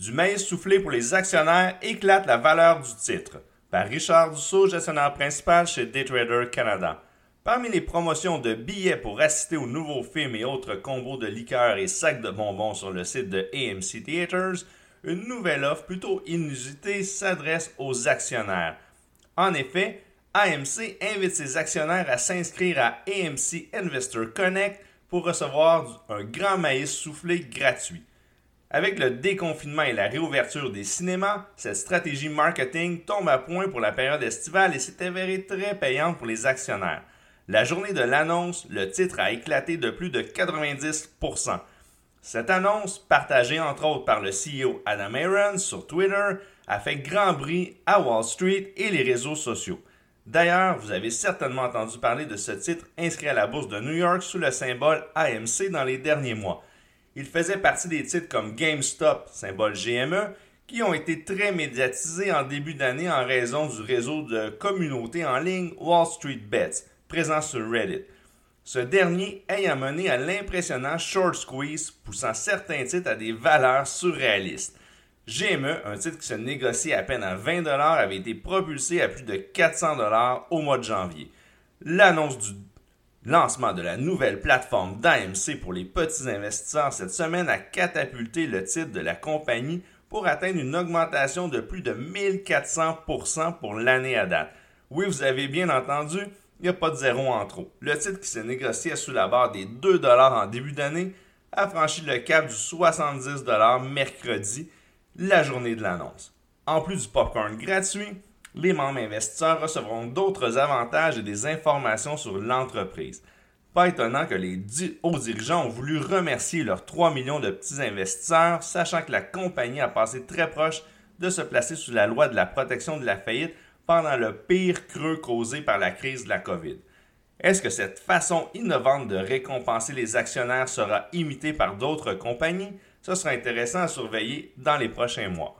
Du maïs soufflé pour les actionnaires éclate la valeur du titre. Par Richard Dussault, gestionnaire principal chez Daytrader Canada. Parmi les promotions de billets pour assister aux nouveaux films et autres combos de liqueurs et sacs de bonbons sur le site de AMC Theaters, une nouvelle offre plutôt inusitée s'adresse aux actionnaires. En effet, AMC invite ses actionnaires à s'inscrire à AMC Investor Connect pour recevoir un grand maïs soufflé gratuit. Avec le déconfinement et la réouverture des cinémas, cette stratégie marketing tombe à point pour la période estivale et s'est avérée très payante pour les actionnaires. La journée de l'annonce, le titre a éclaté de plus de 90%. Cette annonce, partagée entre autres par le CEO Adam Aaron sur Twitter, a fait grand bruit à Wall Street et les réseaux sociaux. D'ailleurs, vous avez certainement entendu parler de ce titre inscrit à la bourse de New York sous le symbole AMC dans les derniers mois. Il faisait partie des titres comme GameStop, symbole GME, qui ont été très médiatisés en début d'année en raison du réseau de communautés en ligne Wall Street Bets, présent sur Reddit. Ce dernier ayant mené à l'impressionnant short squeeze, poussant certains titres à des valeurs surréalistes. GME, un titre qui se négocie à peine à 20 avait été propulsé à plus de 400 au mois de janvier. L'annonce du lancement de la nouvelle plateforme d'AMC pour les petits investisseurs cette semaine a catapulté le titre de la compagnie pour atteindre une augmentation de plus de 1400% pour l'année à date. Oui, vous avez bien entendu, il n'y a pas de zéro en trop. Le titre qui s'est négocié sous la barre des 2 en début d'année a franchi le cap du 70 mercredi la journée de l'annonce. En plus du popcorn gratuit, les membres investisseurs recevront d'autres avantages et des informations sur l'entreprise. Pas étonnant que les hauts dirigeants ont voulu remercier leurs 3 millions de petits investisseurs, sachant que la compagnie a passé très proche de se placer sous la loi de la protection de la faillite pendant le pire creux causé par la crise de la COVID. Est-ce que cette façon innovante de récompenser les actionnaires sera imitée par d'autres compagnies? Ce sera intéressant à surveiller dans les prochains mois.